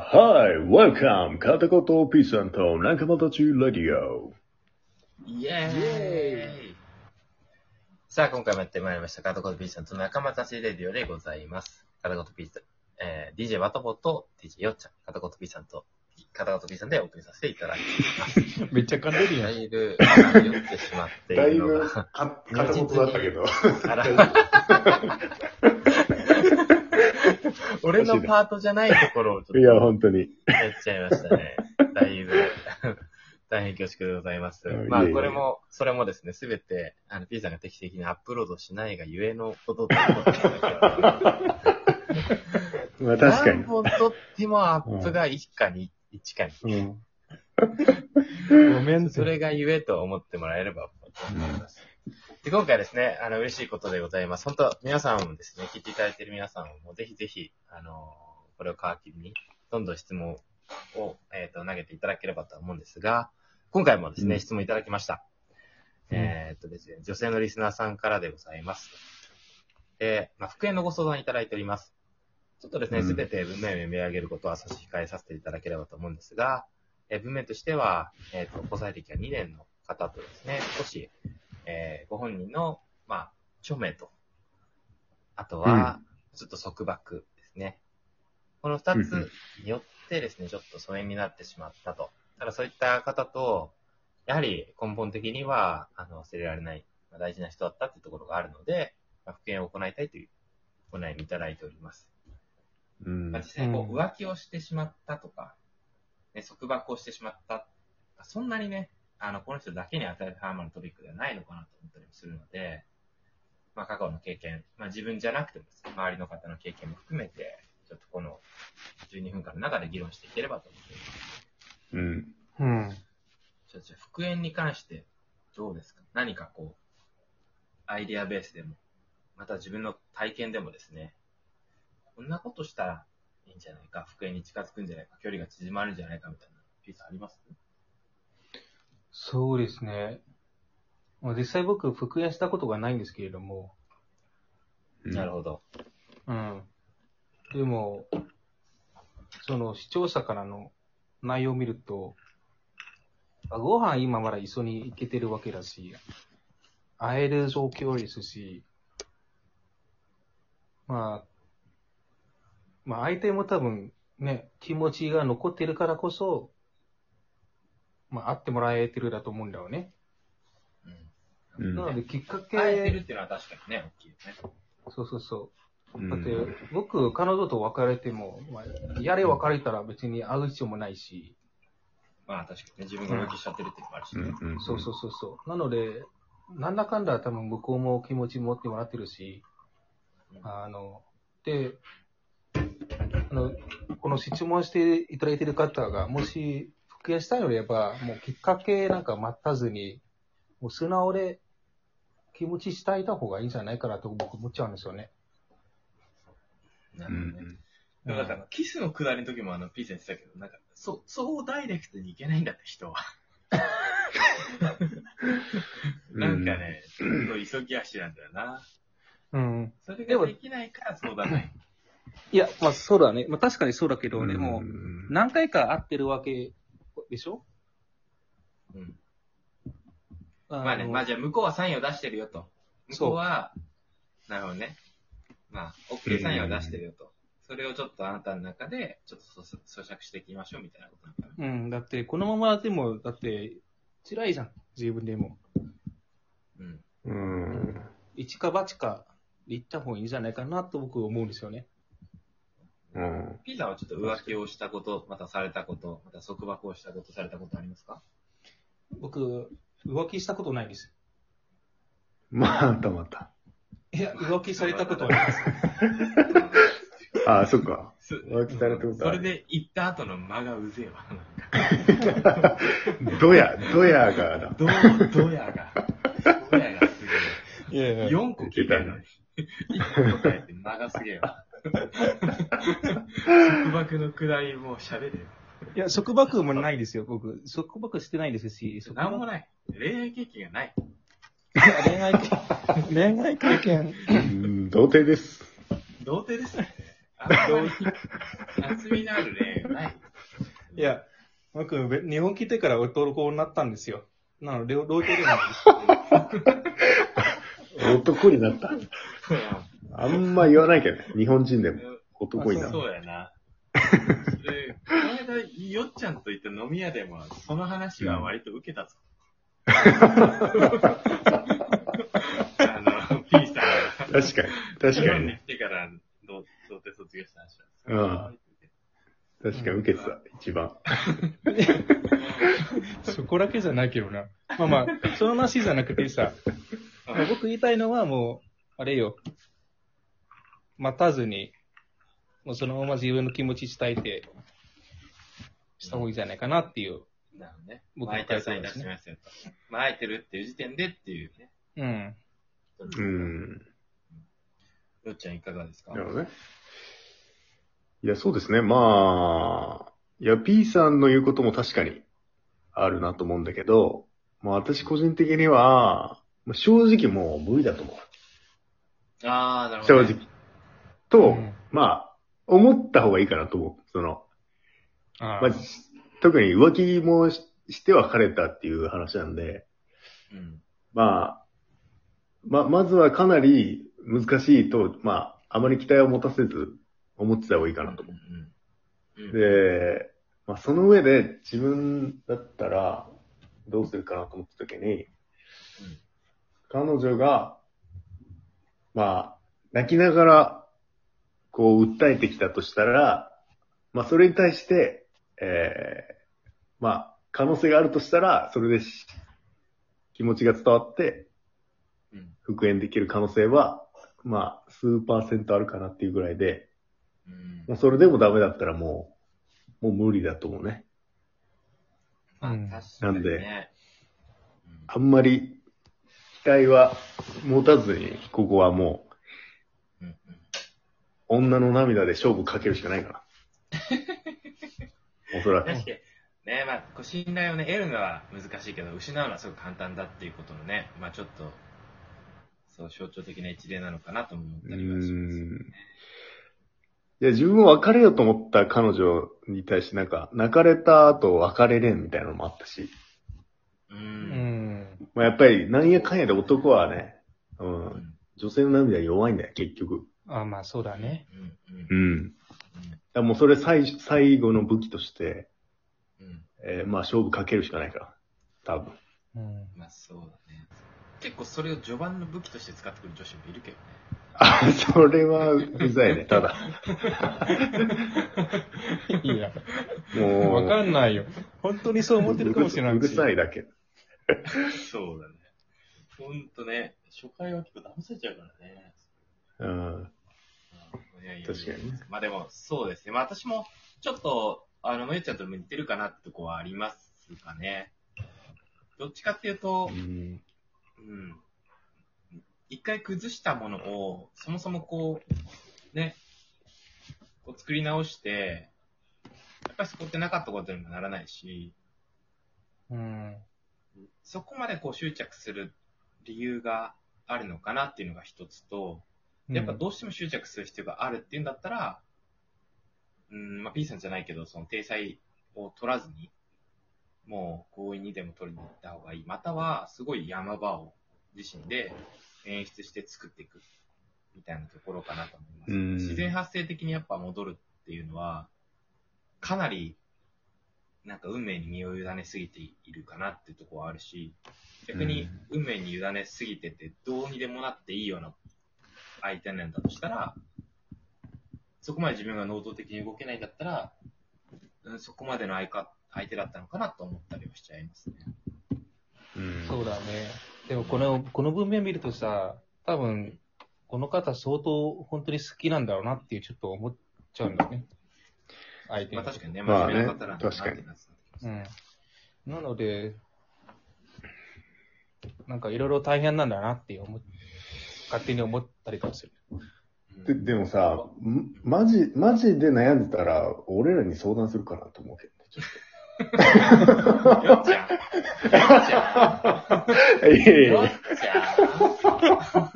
はい、Welcome! 片言 P さんと仲間たちラディオ。イエーイさあ、今回もやってまいりました。カタコト P さんと仲間たちレディオでございます。カタコト P さん、えー、DJ ワトボと DJ よっちゃん、カタコト P さんと、カタコト P さんでお送りさせていただきます。めっちゃ噛んでるやん。だいぶ、酔ってしまっていだいるのぶが、か片言だったけど。あら俺のパートじゃないところをちょっといや、本当に。やっちゃいましたね。だいぶ、大変恐縮でございますうん。まあ、これも、それもですね、すべて、あの、P さんが定期的にアップロードしないがゆえのことということで まあ確か何本撮ってもアップが1か2、1か2。に。うん。ごめんって。それがゆえと思ってもらえればと思います。で、今回ですね、あの、嬉しいことでございます。本当皆さんもですね、聞いていただいている皆さんも、ぜひぜひ、あの、これを皮切りに、どんどん質問を、えっ、と、投げていただければと思うんですが、今回もですね、うん質問いただきました。えっとですね、女性のリスナーさんからでございます。で、まあ、復縁のご相談いただいております。ちょっとですね、うんすべて文面を読み上げることは差し控えさせていただければと思うんですが、えー文面としては、えっ、と、交際歴が2年の方とですね、少し、えーご本人の、まあ、著名と、あとは、ちょっと束縛ですね。この二つによってですね、ちょっと疎遠になってしまったと。ただそういった方と、やはり根本的には、あの、忘れられない、まあ大事な人だったっていうところがあるので、まあ、復縁を行いたいというお悩みいただいております。うんまあ、実際こううん浮気をしてしまったとか、ね、束縛をしてしまった、そんなにね、あの、この人だけに与えるハーマのトピックではないのかなと思ったりもするので、まあ、過去の経験、まあ、自分じゃなくてもですね、周りの方の経験も含めて、ちょっとこの12分間の中で議論していければと思っています。うん。うん。ちょっとじゃあ復縁に関してどうですか？何かこう、アイデアベースでも、また自分の体験でもですね、こんなことしたらいいんじゃないか、復縁に近づくんじゃないか、距離が縮まるんじゃないか？みたいなピースあります？そうですね。まあ実際僕、復縁したことがないんですけれども、なるほど。うん。でも、その視聴者からの内容を見ると、あご飯今まだ一緒に行けてるわけだし、会える状況ですし、まあ、まあ相手も多分ね、気持ちが残ってるからこそ、まあ会ってもらえてるだと思うんだよね。うん。うんなのできっかけ、会えてるっていうのは確かにね、大きいよね。そうそうそう。うんだって、僕、彼女と別れても、まあ、やれ別れたら別に会う必要もないし、まあ確かにね、自分が浮気しちゃってるっていうのもあるしね。うん。そうそうそうそう。なので、なんだかんだ多分向こうも気持ち持ってもらってるし、あの、で、あの、この質問していただいている方が、もし復縁したいのであれば、もうきっかけなんか待たずに、もう素直で気持ちしたいた方がいいんじゃないかなと僕思っちゃうんですよね。なるほどね。うん。でもなんかあの、キスのくだりの時もあの、ピーさん言ってたけど、なんか、そう、そうダイレクトにいけないんだって、人は。なんかね、ちょっと急ぎ足なんだよな。うん。それができないから相談ない。いや、まあそうだね。まあ確かにそうだけど、でも、うん何回か会ってるわけでしょ？うん。まあね、まあじゃあ向こうはサインを出してるよと。向こうは、なるほどね。まあ、OK サインを出してるよと。それをちょっとあなたの中で、ちょっと咀咀嚼していきましょうみたいなことなのかな。うん、だって、このままでも、だって、辛いじゃん。自分でも。うん。うん。一か八かで行った方がいいんじゃないかなと僕思うんですよね。うん。ピーさんはちょっと浮気をしたこと、またされたこと、また束縛をしたこと、されたことありますか？僕、浮気したことないです。またまた。いや、浮気されたことはないです。あ あ、そっか。そ浮気されたことあるそれで行った後の間がうぜえわ。ドヤ、ドヤがだ。どう、どやが。どやがすいやげえ。4個聞いたのに。1個答えて間がすげえわ。束縛のくだりもう喋れよ。いや、束縛もないですよ、僕。束縛してないですし、い。なんもない。恋愛経験がない。恋愛経恋愛経験。うん童貞です。童貞ですね。あんまり、厚みのある恋愛がない。いや、僕、べ日本来てから男になったんですよ。なので、老老犬なんです。男になった。あんま言わないけどね。日本人でも男になった。そうやな。で、この間、よっちゃんと行った飲み屋でも、その話は割と受けたぞ。あの、P さんが。確かに。確か日本に。来てから、どう、童貞卒業した話うんは。確かに受けてた。一番。そこだけじゃないけどな。まあまあ、その話じゃなくてさ、まあ僕言いたいのはもう、あれよ。待たずに、もうそのまま自分の気持ち伝えて、した方がいいんじゃないかなっていう。なるほどね。僕巻いてる際に出してみますよと。巻いてるっていう時点でっていうね。うん。うん。よっちゃんいかがですか？なるほどね。いや、そうですね。まあ、いや、P さんの言うことも確かにあるなと思うんだけど、まあ私個人的には、まあ正直もう無理だと思う。ああ、なるほ正ど、ね。直。と、うんまあ、思った方がいいかなと思う。その、あまあ、特に浮気もしして別れたっていう話なんで、うん。まあ、ま、まずはかなり難しいと、まあ、あまり期待を持たせず思ってた方がいいかなと思う。うん。うん。で、まあ、その上で自分だったらどうするかなと思った時に、彼女が、まあ、泣きながら、こう、訴えてきたとしたら、まあ、それに対して、ええまあ、可能性があるとしたら、それでし気持ちが伝わって、うん。復縁できる可能性は、まあ、数パーセントあるかなっていうぐらいで、うん。もうそれでもダメだったらもう、もう無理だと思うね。まあ、うん確かに、ね。なんであんまり期待は持たずに、ここはも。う、女の涙で勝負かけるしかないかな。おそらく。確かに、ね、まあ、こう信頼をね、得るのは難しいけど、失うのはすごく簡単だっていうことのね、まあちょっと、そう、象徴的な一例なのかなとも思ったりはしますよね。いや、自分も別れようと思った彼女に対してなんか、泣かれた後別れれんみたいなのもあったし。う。うんん。まあやっぱり、なんやかんやで男はね、う、うんん。女性の涙弱いんだよ、結局。あまあ、そうだね。うん。う。だもうそれ最最後の武器として、うん。えーまあ勝負かけるしかないから。多分。うん。まあそうだね。結構それを序盤の武器として使ってくる女子もいるけどね。あ、それはうざいね。ただ。いや、もう。わかんないよ。本当にそう思ってるかもしれないうるさいだけ。そうだね。ほんとね、初回は結構騙されちゃうからね。うん。いやいや確かにねまあでも、そうですね。まあ私も、ちょっと、あの、のゆちゃんとも似てるかなってとこはありますかね。どっちかっていうとう、ん。うん。一回崩したものを、そもそもこう、ね、こう作り直して、やっぱりそこってなかったことにもならないし、うん。そこまでこう執着する理由があるのかなっていうのが一つと、やっぱどうしても執着する必要があるっていうんだったら、うん、まあ P さんじゃないけど、その体裁を取らずに、もう強引にでも取りに行った方がいい。または、すごい山場を自身で演出して作っていく。みたいなところかなと思います。うん自然発生的にやっぱ戻るっていうのは、かなり、なんか運命に身を委ねすぎているかなっていうところはあるし、逆に運命に委ねすぎててどうにでもなっていいような相手なんだとしたら、そこまで自分が能動的に動けないんだったら、うんそこまでの相か相手だったのかなと思ったりはしちゃいますね。うん。そうだね。でもこの、この文面見るとさ、多分、この方相当本当に好きなんだろうなっていうちょっと思っちゃうんだよね。相手がまあ確かにね、まあね真面目な方なんだなって確かにうん。なので、なんかいろいろ大変なんだなって思っ勝手に思ったりとかする。うんででもさ、ん？マジ、マジで悩んでたら、俺らに相談するかなと思うけどねちょっよっちゃん。よっちゃん。と。いやいやよっちゃん。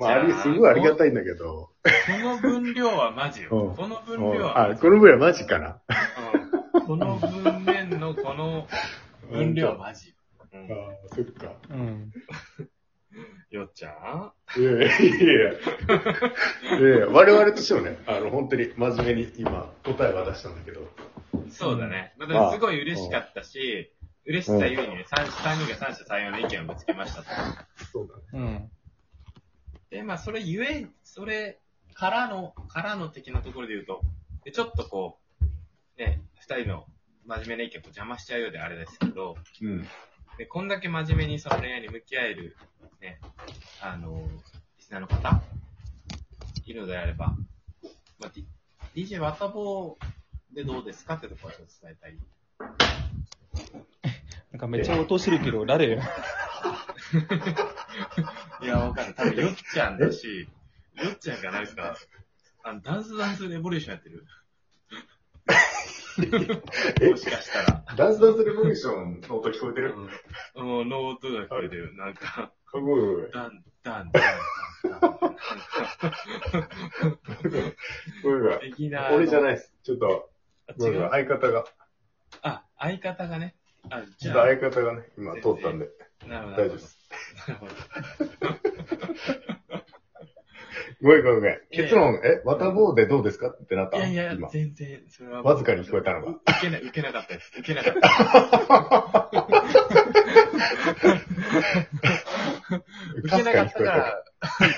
まあ、あり、すごいありがたいんだけど。この分量はマジよ。うんこの分うん量はあ、このぐらいマジかな。うんこの文面のこの分量はマジ。うあん、あ、そっか。うん。よっちゃいやいやいや いやいやいや我々としてもね、あの、本当に真面目に今、答えは出したんだけど。んそうだね。まあ、でもすごい嬉しかったし、嬉しさゆえにね、3, 三人が三者三様の意見をぶつけましたと。そうだね。うん。で、まあ、それゆえ、それからの、からの的なところで言うと、でちょっとこう、ね、二人の真面目な意見を邪魔しちゃうようであれですけど、うん。で、こんだけ真面目にその恋愛に向き合える、ね、あの、リスナーの方、いるのであれば、まあ、D- DJ ワタボーでどうですかってところをちょっと伝えたい。なんかめっちゃ落としてるけど、誰？いや、わかる。多分、よっちゃんだし、よっちゃんがなんか、あの、ダンスダンスレボリューションやってる。もしかしたら。ダンスダンスレボリューションの音聞こえてる？うん、うん、の音が聞こえてる。なんか、かっこいい。ダン、ダン、ダン、ダン。ごめんごめん的な。俺じゃないい。です。ちょっと。相方が、あ、相方がね。あ、ちょっとじゃあ、相方がね、今通ったんで、なるほど。大丈夫です。なるほど。ごめんごめんごめん。結論、え、ワタボーでどうですか？ってなった？いやいや今、。全然、それは。わずかに聞こえたのがう受けな、受けなかったです。受けなかった。受けなかったから、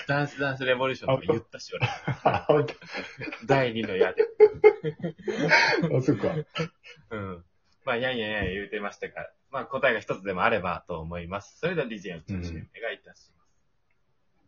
ダンスダンスレボリューションとか言ったし、俺。第二の矢で。当あ、そっか。うん。まあ、やんやんやん言うてましたから、まあ、答えが一つでもあればと思います。それでは DJ を中心にお願いいたします。